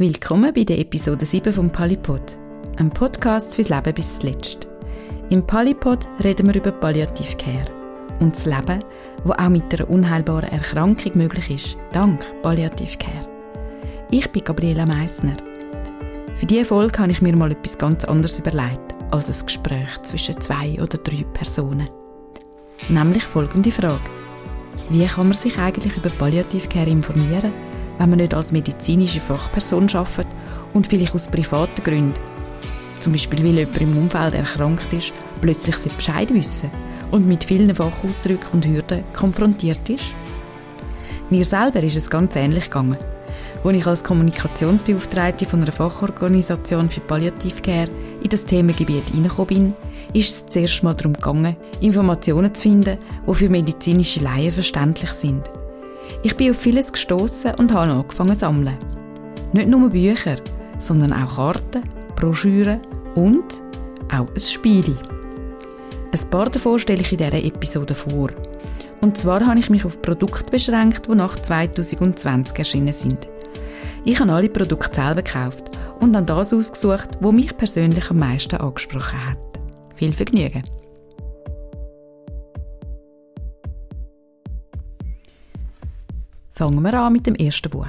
Willkommen bei der Episode 7 vom Palipod, einem Podcast fürs Leben bis zuletzt. Im Palipod reden wir über Palliative Care und das Leben, wo auch mit einer unheilbaren Erkrankung möglich ist, dank Palliative Care. Ich bin Gabriela Meissner. Für diese Folge habe ich mir mal etwas ganz anderes überlegt als ein Gespräch zwischen zwei oder drei Personen. Nämlich folgende Frage. Wie kann man sich eigentlich über Palliative Care informieren? Wenn man nicht als medizinische Fachperson arbeitet und vielleicht aus privaten Gründen, zum Beispiel weil jemand im Umfeld erkrankt ist, plötzlich Bescheid wissen und mit vielen Fachausdrücken und Hürden konfrontiert ist? Mir selber ist es ganz ähnlich gegangen. Als ich als Kommunikationsbeauftragte von einer Fachorganisation für Palliativcare in das Themengebiet hineingekommen bin, ist es zuerst mal darum gegangen, Informationen zu finden, die für medizinische Laien verständlich sind. Ich bin auf vieles gestoßen und habe angefangen zu sammeln. Nicht nur Bücher, sondern auch Karten, Broschüren und auch ein Spiel. Ein paar davon stelle ich in dieser Episode vor. Und zwar habe ich mich auf Produkte beschränkt, die nach 2020 erschienen sind. Ich habe alle Produkte selber gekauft und dann das ausgesucht, wo mich persönlich am meisten angesprochen hat. Viel Vergnügen! Fangen wir an mit dem ersten Buch.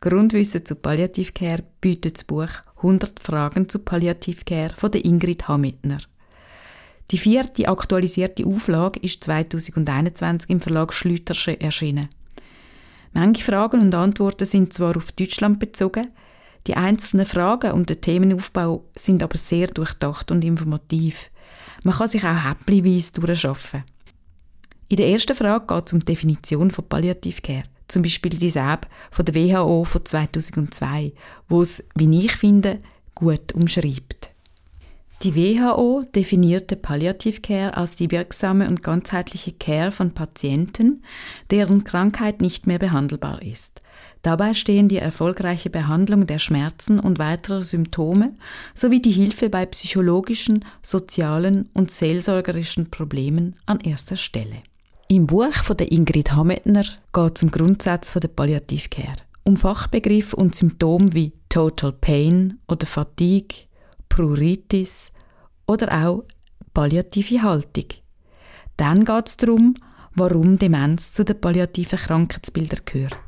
Grundwissen zu Palliativcare bietet das Buch 100 Fragen zu Palliativcare von der Ingrid Hamitner. Die vierte aktualisierte Auflage ist 2021 im Verlag Schlütersche erschienen. Manche Fragen und Antworten sind zwar auf Deutschland bezogen, die einzelnen Fragen und der Themenaufbau sind aber sehr durchdacht und informativ. Man kann sich auch häppchenweise durchschaffen. In der ersten Frage geht es um die Definition von Palliative Care. Zum Beispiel die App von der WHO von 2002, wo es, wie ich finde, gut umschreibt. Die WHO definierte Palliative Care als die wirksame und ganzheitliche Care von Patienten, deren Krankheit nicht mehr behandelbar ist. Dabei stehen die erfolgreiche Behandlung der Schmerzen und weiterer Symptome sowie die Hilfe bei psychologischen, sozialen und seelsorgerischen Problemen an erster Stelle. Im Buch von der Ingrid Hametner geht es um Grundsatz der Palliativcare, um Fachbegriffe und Symptome wie Total Pain oder Fatigue, Pruritis oder auch palliative Haltung. Dann geht es darum, warum Demenz zu den palliativen Krankheitsbildern gehört,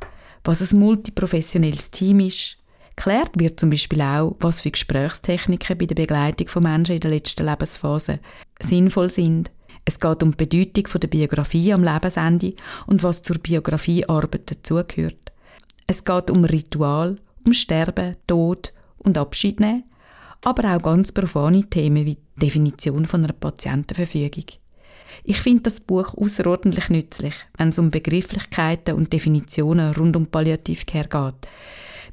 was ein multiprofessionelles Team ist. Klärt wird zum Beispiel auch, was für Gesprächstechniken bei der Begleitung von Menschen in der letzten Lebensphase sinnvoll sind es geht um die Bedeutung der Biografie am Lebensende und was zur Biografiearbeit dazugehört. Es geht um Ritual, um Sterben, Tod und Abschied nehmen, aber auch ganz profane Themen wie die Definition von einer Patientenverfügung. Ich finde das Buch außerordentlich nützlich, wenn es um Begrifflichkeiten und Definitionen rund um Palliativcare geht.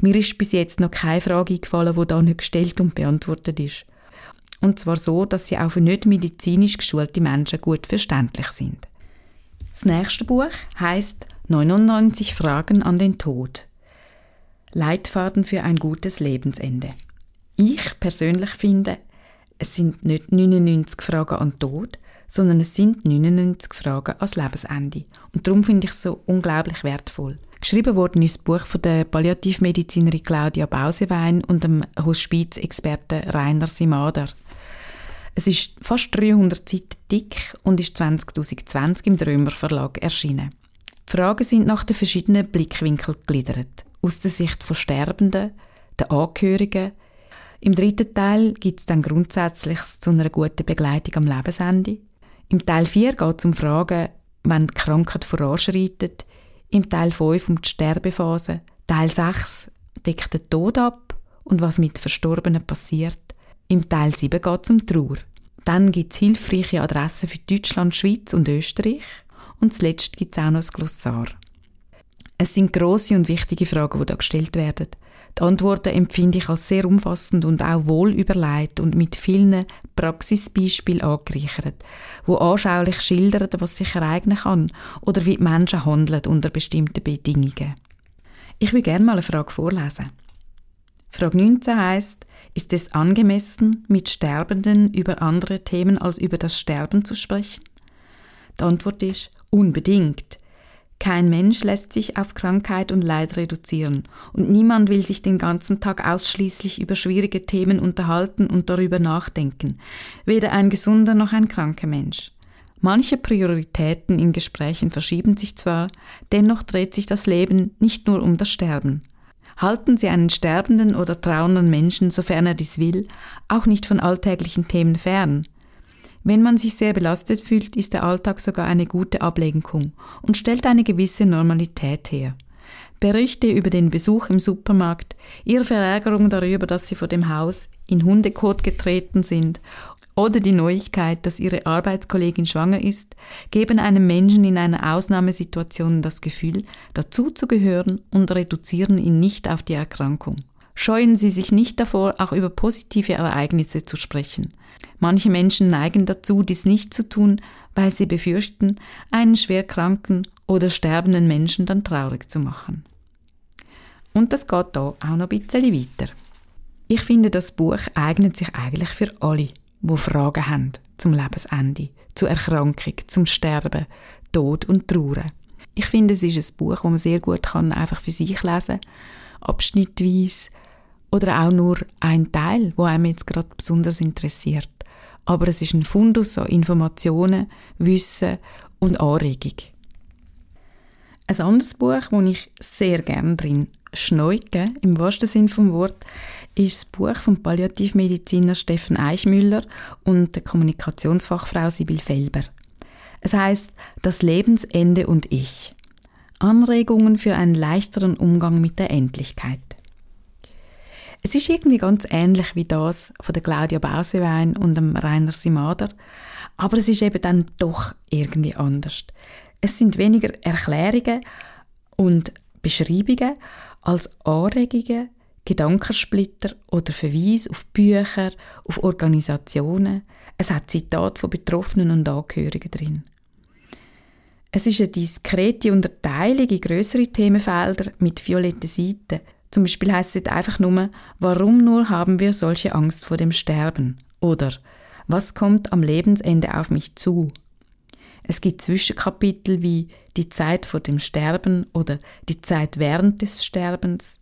Mir ist bis jetzt noch keine Frage eingefallen, die da nicht gestellt und beantwortet ist. Und zwar so, dass sie auch für nicht medizinisch geschulte Menschen gut verständlich sind. Das nächste Buch heißt 99 Fragen an den Tod. Leitfaden für ein gutes Lebensende. Ich persönlich finde, es sind nicht 99 Fragen an den Tod, sondern es sind 99 Fragen ans Lebensende. Und darum finde ich es so unglaublich wertvoll. Geschrieben worden ist das Buch von der Palliativmedizinerin Claudia Bausewein und dem Hospizexperten Rainer Simader. Es ist fast 300 Seiten dick und ist 2020 im Drömer Verlag erschienen. Die Fragen sind nach den verschiedenen Blickwinkeln gegliedert. Aus der Sicht von Sterbenden, der Angehörigen. Im dritten Teil gibt es dann grundsätzlich zu einer guten Begleitung am Lebensende. Im Teil 4 geht es um Fragen, wenn die Krankheit voranschreitet. Im Teil 5 um die Sterbephase. Teil 6 deckt den Tod ab und was mit Verstorbenen passiert. Im Teil 7 geht es um Trauer. Dann gibt es hilfreiche Adressen für Deutschland, Schweiz und Österreich. Und zuletzt gibt es auch noch ein Glossar. Es sind grosse und wichtige Fragen, die da gestellt werden. Die Antworten empfinde ich als sehr umfassend und auch wohl überlegt und mit vielen Praxisbeispielen angereichert, wo anschaulich schildern, was sich ereignen kann oder wie die Menschen handeln unter bestimmten Bedingungen. Ich will gerne mal eine Frage vorlesen. Frage 19 heißt: ist es angemessen, mit Sterbenden über andere Themen als über das Sterben zu sprechen? Die Antwort ist unbedingt. Kein Mensch lässt sich auf Krankheit und Leid reduzieren und niemand will sich den ganzen Tag ausschließlich über schwierige Themen unterhalten und darüber nachdenken, weder ein gesunder noch ein kranker Mensch. Manche Prioritäten in Gesprächen verschieben sich zwar, dennoch dreht sich das Leben nicht nur um das Sterben. Halten Sie einen sterbenden oder trauernden Menschen, sofern er dies will, auch nicht von alltäglichen Themen fern. Wenn man sich sehr belastet fühlt, ist der Alltag sogar eine gute Ablenkung und stellt eine gewisse Normalität her. Berichte über den Besuch im Supermarkt, ihre Verärgerung darüber, dass sie vor dem Haus in Hundekot getreten sind oder die Neuigkeit, dass ihre Arbeitskollegin schwanger ist, geben einem Menschen in einer Ausnahmesituation das Gefühl, dazuzugehören und reduzieren ihn nicht auf die Erkrankung. Scheuen Sie sich nicht davor, auch über positive Ereignisse zu sprechen. Manche Menschen neigen dazu, dies nicht zu tun, weil sie befürchten, einen schwerkranken oder sterbenden Menschen dann traurig zu machen. Und das geht da auch noch ein bisschen weiter. Ich finde, das Buch eignet sich eigentlich für alle wo Fragen haben zum Lebensende, zur Erkrankung, zum Sterben, Tod und Trauer. Ich finde, es ist ein Buch, das man sehr gut kann einfach für sich lesen, abschnittweise oder auch nur ein Teil, wo einem jetzt gerade besonders interessiert. Aber es ist ein Fundus an Informationen, Wissen und Anregung. Ein anderes Buch, das ich sehr gerne drin schneuke, im wahrsten Sinn vom Wort, ist das Buch vom Palliativmediziner Steffen Eichmüller und der Kommunikationsfachfrau Sibyl Felber. Es heißt Das Lebensende und ich. Anregungen für einen leichteren Umgang mit der Endlichkeit. Es ist irgendwie ganz ähnlich wie das von der Claudia Bausewein und dem Rainer Simader, aber es ist eben dann doch irgendwie anders. Es sind weniger Erklärungen und Beschreibungen als Anregungen, Gedankensplitter oder Verweis auf Bücher, auf Organisationen. Es hat Zitate von Betroffenen und Angehörigen drin. Es ist eine diskrete Unterteilung in größere Themenfelder mit violetten Seiten. Zum Beispiel heißt es einfach nur, warum nur haben wir solche Angst vor dem Sterben? Oder was kommt am Lebensende auf mich zu? Es gibt Zwischenkapitel wie die Zeit vor dem Sterben oder die Zeit während des Sterbens.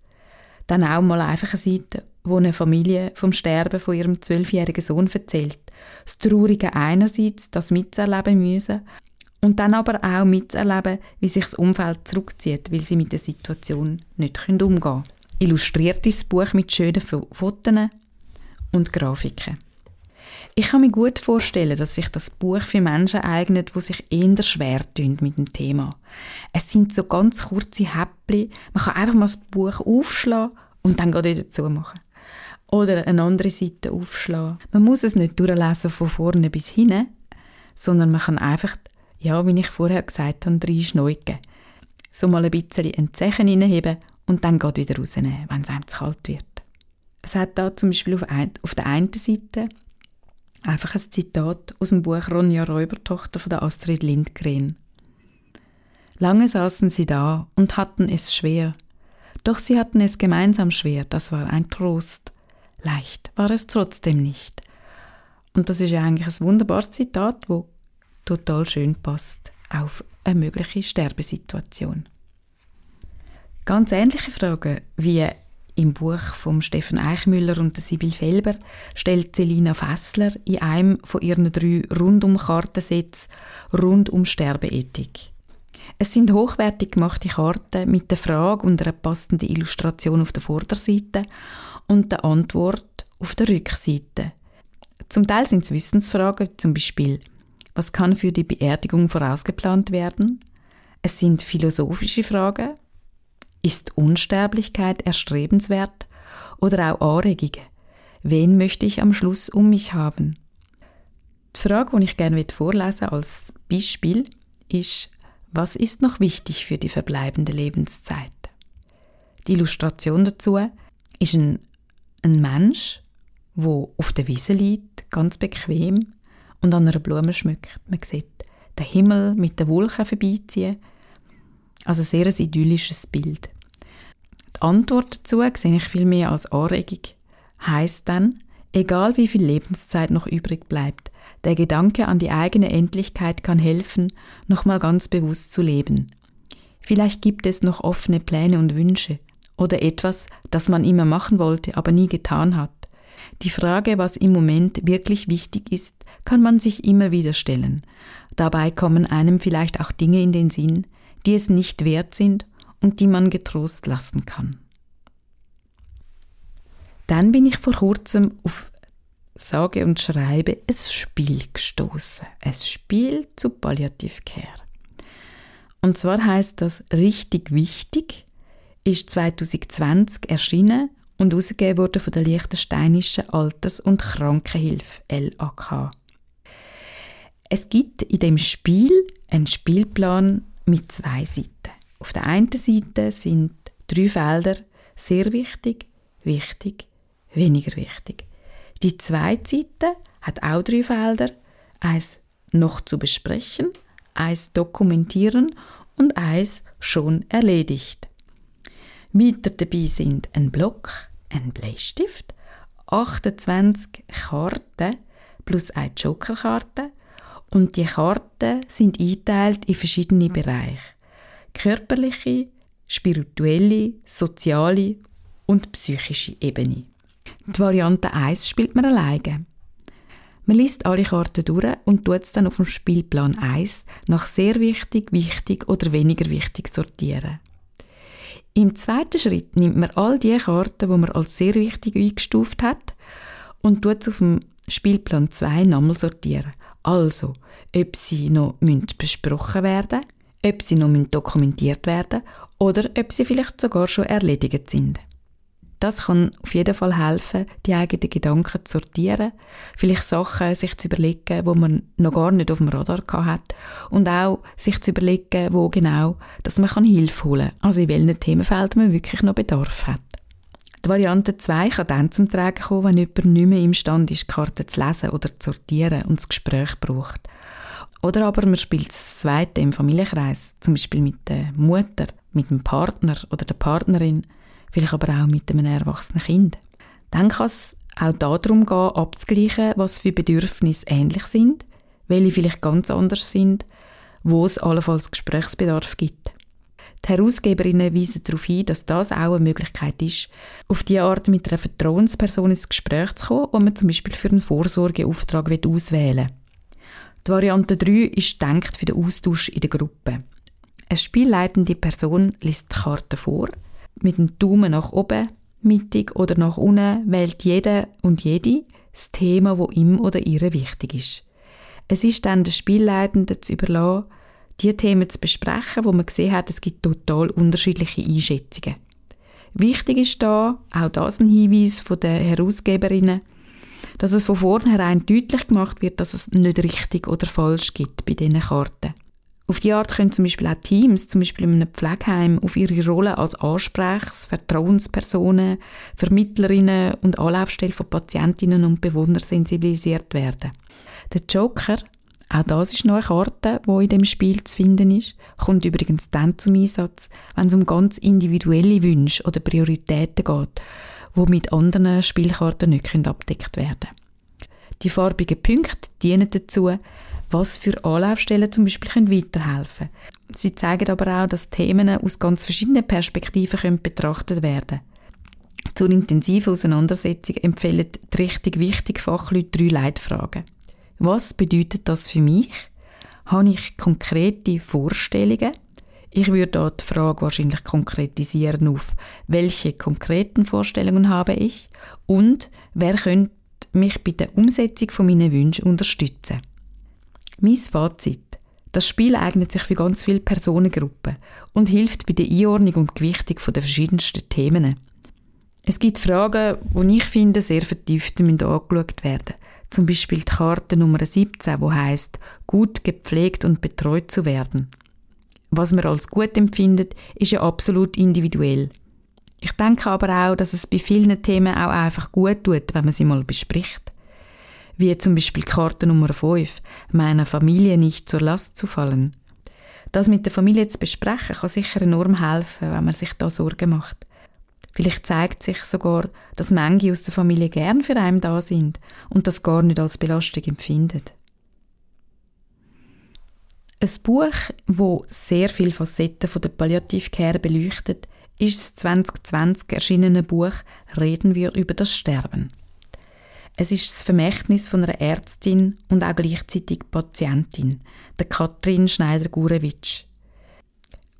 Dann auch mal einfach eine Seite, wo eine Familie vom Sterben von ihrem zwölfjährigen Sohn erzählt. Das Traurige einerseits, das mitzuerleben müssen, und dann aber auch mitzuerleben, wie sich das Umfeld zurückzieht, weil sie mit der Situation nicht umgehen können. Illustriert ist das Buch mit schönen Fotos und Grafiken. Ich kann mir gut vorstellen, dass sich das Buch für Menschen eignet, die sich eher schwer tun mit dem Thema. Es sind so ganz kurze Häppchen. Man kann einfach mal das Buch aufschlagen und dann wieder zumachen. Oder eine andere Seite aufschlagen. Man muss es nicht durchlesen von vorne bis hinten, sondern man kann einfach, ja, wie ich vorher gesagt habe, reinschneuken. So mal ein bisschen ein Zeichen und dann wieder rausnehmen, wenn es einem zu kalt wird. Es hat da zum Beispiel auf, ein, auf der einen Seite Einfach ein Zitat aus dem Buch Ronja Räubertochter von der Astrid Lindgren. Lange saßen sie da und hatten es schwer. Doch sie hatten es gemeinsam schwer, das war ein Trost. Leicht war es trotzdem nicht. Und das ist ja eigentlich ein wunderbares Zitat, wo total schön passt auf eine mögliche Sterbesituation. Ganz ähnliche Fragen wie im Buch von Steffen Eichmüller und Sibyl Felber stellt Selina Fessler in einem von ihren drei Rundum-Kartensätzen rund um Sterbeethik. Es sind hochwertig gemachte Karten mit der Frage und einer passenden Illustration auf der Vorderseite und der Antwort auf der Rückseite. Zum Teil sind es Wissensfragen, zum Beispiel, was kann für die Beerdigung vorausgeplant werden? Es sind philosophische Fragen, ist Unsterblichkeit erstrebenswert oder auch Anregungen? Wen möchte ich am Schluss um mich haben? Die Frage, die ich gerne vorlesen als Beispiel, ist, was ist noch wichtig für die verbleibende Lebenszeit? Die Illustration dazu ist ein, ein Mensch, wo auf der Wiese liegt, ganz bequem und an einer Blume schmückt. Man sieht den Himmel mit den Wolken vorbeiziehen. Also sehr ein idyllisches Bild. Die Antwort dazu sehe ich viel mehr als Anregung. Heißt dann, egal wie viel Lebenszeit noch übrig bleibt, der Gedanke an die eigene Endlichkeit kann helfen, nochmal ganz bewusst zu leben. Vielleicht gibt es noch offene Pläne und Wünsche oder etwas, das man immer machen wollte, aber nie getan hat. Die Frage, was im Moment wirklich wichtig ist, kann man sich immer wieder stellen. Dabei kommen einem vielleicht auch Dinge in den Sinn, die es nicht wert sind und die man getrost lassen kann. Dann bin ich vor kurzem auf sage und schreibe ein Spiel gestoßen. Ein Spiel zu Palliative Care. Und zwar heißt das richtig wichtig, ist 2020 erschienen und ausgegeben wurde von der Liechtensteinischen Alters- und Krankenhilfe LAK. Es gibt in dem Spiel einen Spielplan mit zwei Seiten. Auf der einen Seite sind drei Felder sehr wichtig, wichtig, weniger wichtig. Die zweite Seite hat auch drei Felder, eins noch zu besprechen, eins dokumentieren und eins schon erledigt. Weiter dabei sind ein Block, ein Bleistift, 28 Karten plus eine Jokerkarte und die Karten sind eingeteilt in verschiedene Bereiche. Körperliche, spirituelle, soziale und psychische Ebene. Die Variante 1 spielt man alleine. Man liest alle Karten durch und tut es dann auf dem Spielplan 1 nach sehr wichtig, wichtig oder weniger wichtig sortieren. Im zweiten Schritt nimmt man all die Karten, die man als sehr wichtig eingestuft hat, und tut es auf dem Spielplan 2 nochmal sortieren. Also, ob sie noch besprochen werden ob sie noch dokumentiert werden oder ob sie vielleicht sogar schon erledigt sind. Das kann auf jeden Fall helfen, die eigenen Gedanken zu sortieren, vielleicht Sachen sich zu überlegen, wo man noch gar nicht auf dem Radar hat und auch sich zu überlegen, wo genau, dass man Hilfe holen kann, also in welchen Themenfeldern man wirklich noch Bedarf hat. Die Variante 2 kann dann zum Tragen kommen, wenn jemand nicht mehr imstande ist, Karten zu lesen oder zu sortieren und das Gespräch braucht. Oder aber man spielt das Zweite im Familienkreis, zum Beispiel mit der Mutter, mit dem Partner oder der Partnerin vielleicht aber auch mit einem erwachsenen Kind. Dann kann es auch darum gehen, abzugleichen, was für Bedürfnisse ähnlich sind, welche vielleicht ganz anders sind, wo es allenfalls Gesprächsbedarf gibt. Die Herausgeberinnen weisen darauf hin, dass das auch eine Möglichkeit ist, auf die Art mit einer Vertrauensperson ins Gespräch zu kommen, wo man zum Beispiel für einen Vorsorgeauftrag auswählen will. Die Variante 3 ist denkt für den Austausch in der Gruppe. Eine spielleitende Person liest die Karte vor – mit dem Daumen nach oben, mittig oder nach unten wählt jeder und jede das Thema, wo ihm oder ihr wichtig ist. Es ist dann der Spielleitenden zu überlassen, die Themen zu besprechen, wo man gesehen hat, es gibt total unterschiedliche Einschätzungen. Wichtig ist da, auch das ein Hinweis von den Herausgeberinnen, dass es von vornherein deutlich gemacht wird, dass es nicht richtig oder falsch gibt bei diesen Karten. Auf die Art können zum Beispiel auch Teams, zum Beispiel in einem Pflegeheim, auf ihre Rolle als Ansprechs-, Vertrauenspersonen, Vermittlerinnen und Anlaufstelle von Patientinnen und Bewohnern sensibilisiert werden. Der Joker, auch das ist noch eine Karte, die in dem Spiel zu finden ist, kommt übrigens dann zum Einsatz, wenn es um ganz individuelle Wünsche oder Prioritäten geht, die mit anderen Spielkarten nicht abdeckt werden können. Die farbigen Punkte dienen dazu, was für Anlaufstellen zum Beispiel können weiterhelfen können. Sie zeigen aber auch, dass Themen aus ganz verschiedenen Perspektiven können betrachtet werden Zur intensiven Auseinandersetzung empfehlen die richtig wichtigen Fachleute drei Leitfragen. Was bedeutet das für mich? Habe ich konkrete Vorstellungen? Ich würde dort die Frage wahrscheinlich konkretisieren auf, welche konkreten Vorstellungen habe ich und wer könnte mich bei der Umsetzung von meinen Wünschen unterstützen. Mein Fazit. Das Spiel eignet sich für ganz viele Personengruppen und hilft bei der Einordnung und Gewichtung der verschiedensten Themen. Es gibt Fragen, die ich finde, sehr vertieft angeschaut werden Zum Beispiel die Karte Nummer 17, wo heißt gut gepflegt und betreut zu werden. Was man als gut empfindet, ist ja absolut individuell. Ich denke aber auch, dass es bei vielen Themen auch einfach gut tut, wenn man sie mal bespricht wie zum Beispiel Karte Nummer 5, meiner Familie nicht zur Last zu fallen. Das mit der Familie zu besprechen, kann sicher enorm helfen, wenn man sich da Sorgen macht. Vielleicht zeigt sich sogar, dass manche aus der Familie gern für einen da sind und das gar nicht als Belastung empfindet. Ein Buch, wo sehr viele Facetten von der Palliativcare beleuchtet, ist das 2020 erschienene Buch Reden wir über das Sterben. Es ist das Vermächtnis von einer Ärztin und auch gleichzeitig Patientin, der Katrin Schneider-Gurewitsch.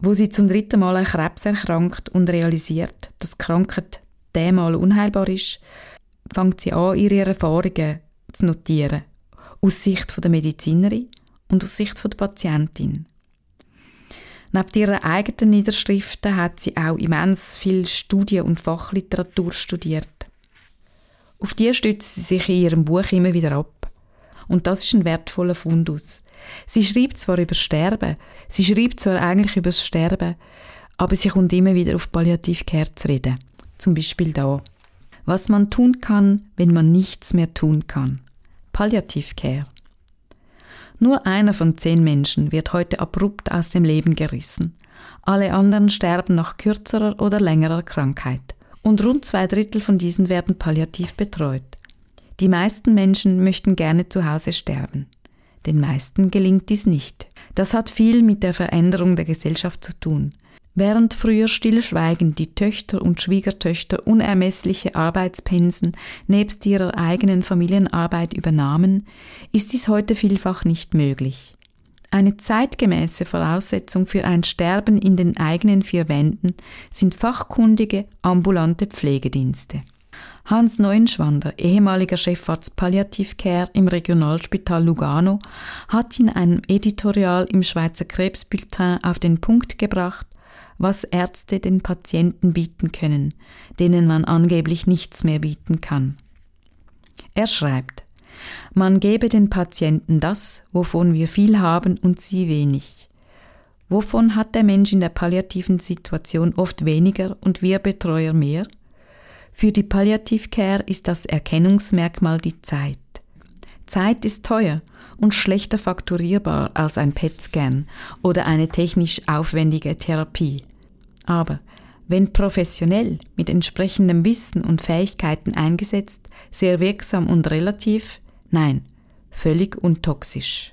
Wo sie zum dritten Mal an Krebs erkrankt und realisiert, dass die Krankheit dermal unheilbar ist, fängt sie an, ihre Erfahrungen zu notieren. Aus Sicht der Medizinerin und aus Sicht der Patientin. Neben ihren eigenen Niederschriften hat sie auch immens viel Studien und Fachliteratur studiert. Auf die stützt sie sich in ihrem Buch immer wieder ab. Und das ist ein wertvoller Fundus. Sie schreibt zwar über Sterben, sie schreibt zwar eigentlich über das Sterben, aber sie kommt immer wieder auf Palliativcare zu reden. Zum Beispiel da. Was man tun kann, wenn man nichts mehr tun kann. Palliativcare. Nur einer von zehn Menschen wird heute abrupt aus dem Leben gerissen. Alle anderen sterben nach kürzerer oder längerer Krankheit und rund zwei Drittel von diesen werden palliativ betreut. Die meisten Menschen möchten gerne zu Hause sterben. Den meisten gelingt dies nicht. Das hat viel mit der Veränderung der Gesellschaft zu tun. Während früher stillschweigend die Töchter und Schwiegertöchter unermessliche Arbeitspensen nebst ihrer eigenen Familienarbeit übernahmen, ist dies heute vielfach nicht möglich. Eine zeitgemäße Voraussetzung für ein Sterben in den eigenen vier Wänden sind fachkundige ambulante Pflegedienste. Hans Neuenschwander, ehemaliger Chefarzt Palliativcare im Regionalspital Lugano, hat in einem Editorial im Schweizer Krebsbulletin auf den Punkt gebracht, was Ärzte den Patienten bieten können, denen man angeblich nichts mehr bieten kann. Er schreibt, man gebe den Patienten das, wovon wir viel haben und sie wenig. Wovon hat der Mensch in der palliativen Situation oft weniger und wir Betreuer mehr? Für die Palliativcare ist das Erkennungsmerkmal die Zeit. Zeit ist teuer und schlechter fakturierbar als ein PET-Scan oder eine technisch aufwendige Therapie. Aber wenn professionell mit entsprechendem Wissen und Fähigkeiten eingesetzt, sehr wirksam und relativ, Nein, völlig untoxisch.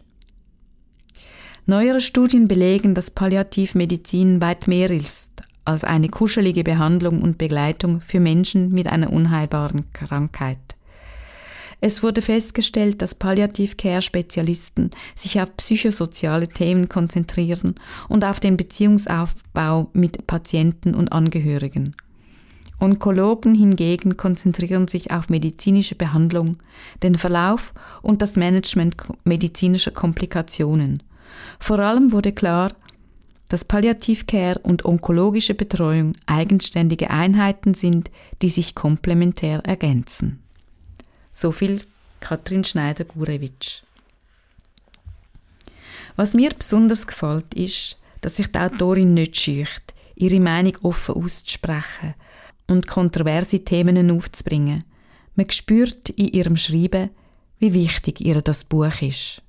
Neuere Studien belegen, dass Palliativmedizin weit mehr ist als eine kuschelige Behandlung und Begleitung für Menschen mit einer unheilbaren Krankheit. Es wurde festgestellt, dass Palliativ-Care-Spezialisten sich auf psychosoziale Themen konzentrieren und auf den Beziehungsaufbau mit Patienten und Angehörigen. Onkologen hingegen konzentrieren sich auf medizinische Behandlung, den Verlauf und das Management medizinischer Komplikationen. Vor allem wurde klar, dass Palliativcare und onkologische Betreuung eigenständige Einheiten sind, die sich komplementär ergänzen. So viel Katrin Schneider-Gurewitsch. Was mir besonders gefällt, ist, dass sich die Autorin nicht scheucht, ihre Meinung offen auszusprechen und kontroverse Themen aufzubringen. Man spürt in ihrem Schreiben, wie wichtig ihr das Buch ist.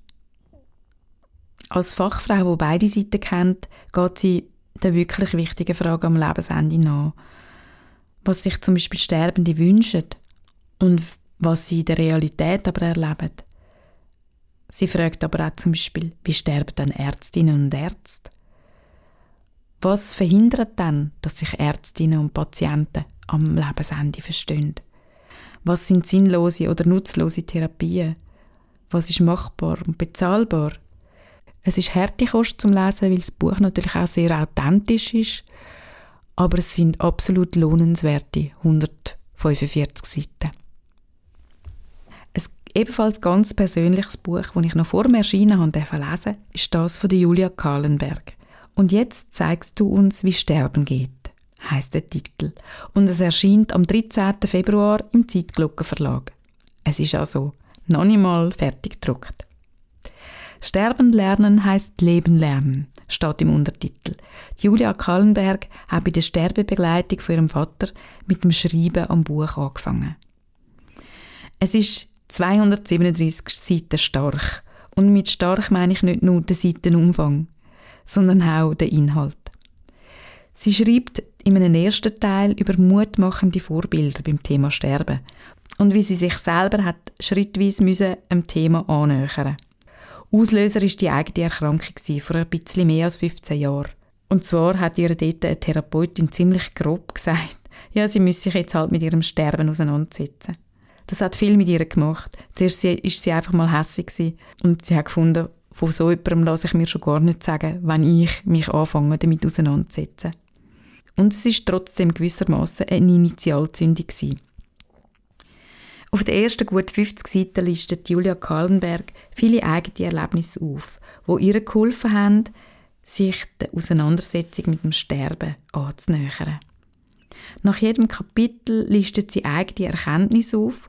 Als Fachfrau, die beide Seiten kennt, geht sie der wirklich wichtigen Frage am Lebensende nach. Was sich zum Beispiel Sterbende wünschen und was sie in der Realität aber erleben. Sie fragt aber auch zum Beispiel, wie sterben dann Ärztinnen und Ärzte? Was verhindert dann, dass sich Ärztinnen und Patienten am Lebensende verstehen? Was sind sinnlose oder nutzlose Therapien? Was ist machbar und bezahlbar? Es ist harte Kost zum Lesen, weil das Buch natürlich auch sehr authentisch ist, aber es sind absolut lohnenswerte 145 Seiten. Ebenfalls ganz persönliches Buch, das ich noch vor dem Erscheinen habe lesen ist das von Julia Kahlenberg. Und jetzt zeigst du uns, wie Sterben geht, heißt der Titel. Und es erscheint am 13. Februar im Zeitglockenverlag. Es ist also noch nicht mal fertig gedruckt. Sterben lernen heißt Leben lernen, steht im Untertitel. Julia Kallenberg hat bei der Sterbebegleitung von ihrem Vater mit dem Schreiben am Buch angefangen. Es ist 237 Seiten stark. Und mit stark meine ich nicht nur den Seitenumfang sondern auch den Inhalt. Sie schreibt in einem ersten Teil über mutmachende Vorbilder beim Thema Sterben und wie sie sich selber hat schrittweise müssen dem Thema annähern. Auslöser war die eigene Erkrankung vor ein bisschen mehr als 15 Jahren. Und zwar hat ihr dort eine Therapeutin ziemlich grob gesagt, ja, sie müsse sich jetzt halt mit ihrem Sterben auseinandersetzen. Das hat viel mit ihr gemacht. Zuerst war sie einfach mal hässlich und sie hat gefunden, von so jemandem lasse ich mir schon gar nicht sagen, wenn ich mich anfange, damit auseinandersetzen. Und es ist trotzdem gewissermaßen eine Initialzündung. Auf den ersten gut 50 Seiten listet Julia Kallenberg viele eigene Erlebnisse auf, wo ihr geholfen haben, sich der Auseinandersetzung mit dem Sterben anzunähern. Nach jedem Kapitel listet sie eigene Erkenntnisse auf,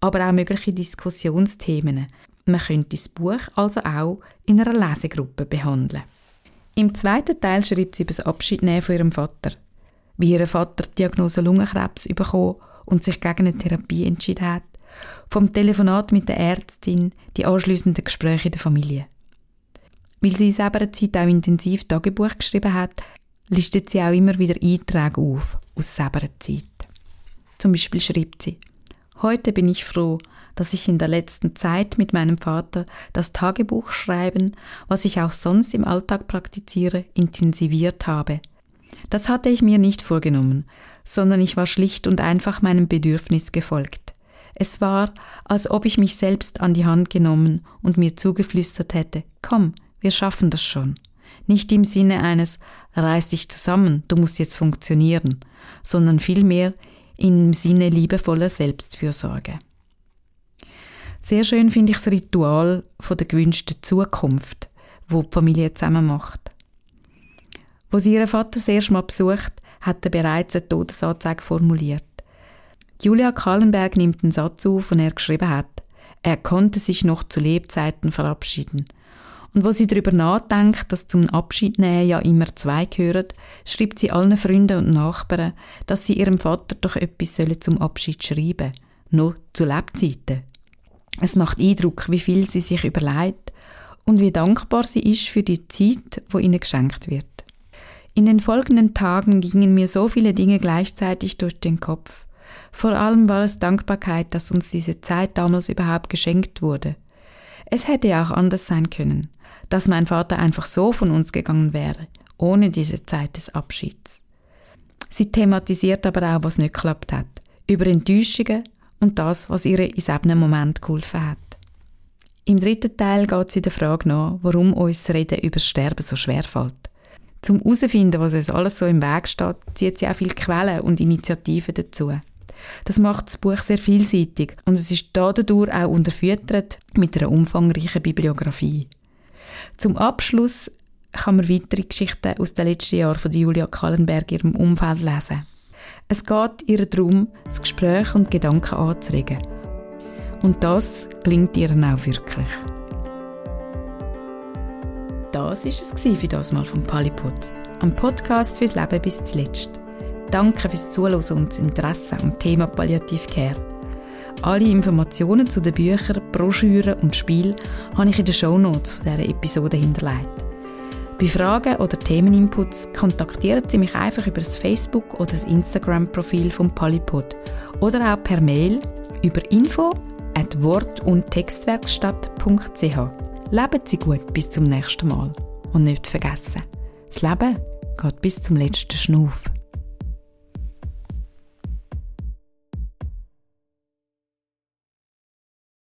aber auch mögliche Diskussionsthemen. Man könnte das Buch also auch in einer Lesegruppe behandeln. Im zweiten Teil schreibt sie über das Abschiednehmen von ihrem Vater, wie ihr Vater die Diagnose Lungenkrebs bekommen und sich gegen eine Therapie entschieden hat, vom Telefonat mit der Ärztin, die anschließenden Gespräche in der Familie. Weil sie selber Zeit auch intensiv Tagebuch geschrieben hat, listet sie auch immer wieder Einträge auf aus selber Zeit. Zum Beispiel schreibt sie, Heute bin ich froh, dass ich in der letzten Zeit mit meinem Vater das Tagebuch schreiben, was ich auch sonst im Alltag praktiziere, intensiviert habe. Das hatte ich mir nicht vorgenommen, sondern ich war schlicht und einfach meinem Bedürfnis gefolgt. Es war, als ob ich mich selbst an die Hand genommen und mir zugeflüstert hätte, komm, wir schaffen das schon. Nicht im Sinne eines reiß dich zusammen, du musst jetzt funktionieren, sondern vielmehr im Sinne liebevoller Selbstfürsorge. Sehr schön finde ich das Ritual von der gewünschten Zukunft, wo die Familie zusammen macht. Wo sie ihren Vater das erste Mal besucht, hat er bereits eine Todesanzeige formuliert. Julia Kallenberg nimmt den Satz auf, den er geschrieben hat. Er konnte sich noch zu Lebzeiten verabschieden. Und wo sie darüber nachdenkt, dass zum Abschied nehmen ja immer zwei gehören, schreibt sie allen Freunden und Nachbarn, dass sie ihrem Vater doch etwas zum Abschied schreiben Nur zu Lebzeiten. Es macht Eindruck, wie viel sie sich überlegt und wie dankbar sie ist für die Zeit, wo ihnen geschenkt wird. In den folgenden Tagen gingen mir so viele Dinge gleichzeitig durch den Kopf. Vor allem war es Dankbarkeit, dass uns diese Zeit damals überhaupt geschenkt wurde. Es hätte ja auch anders sein können, dass mein Vater einfach so von uns gegangen wäre, ohne diese Zeit des Abschieds. Sie thematisiert aber auch, was nicht geklappt hat, über Enttäuschungen und das, was ihr in diesem Moment geholfen hat. Im dritten Teil geht sie der Frage nach, warum uns Reden über das Sterben so schwer fällt. Zum herauszufinden, was uns alles so im Weg steht, zieht sie auch viele Quellen und Initiativen dazu. Das macht das Buch sehr vielseitig und es ist dadurch auch unterfüttert mit einer umfangreichen Bibliografie. Zum Abschluss kann man weitere Geschichten aus den letzten Jahren von Julia Kallenberg ihrem Umfeld lesen. Es geht ihr darum, das Gespräch und Gedanken anzuregen. Und das klingt ihr auch wirklich das war es für das Mal vom Palipod. Am Podcast fürs Leben bis zuletzt. Danke fürs Zuhören und das Interesse am Thema Palliative Alle Informationen zu den Büchern, Broschüren und Spielen habe ich in den Shownotes von dieser Episode hinterlegt. Bei Fragen oder Themeninputs kontaktieren Sie mich einfach über das Facebook- oder das Instagram-Profil vom Palipod oder auch per Mail über info at wort- und textwerkstatt.ch. Leben Sie gut bis zum nächsten Mal. Und nicht vergessen, das Leben geht bis zum letzten Schnuff.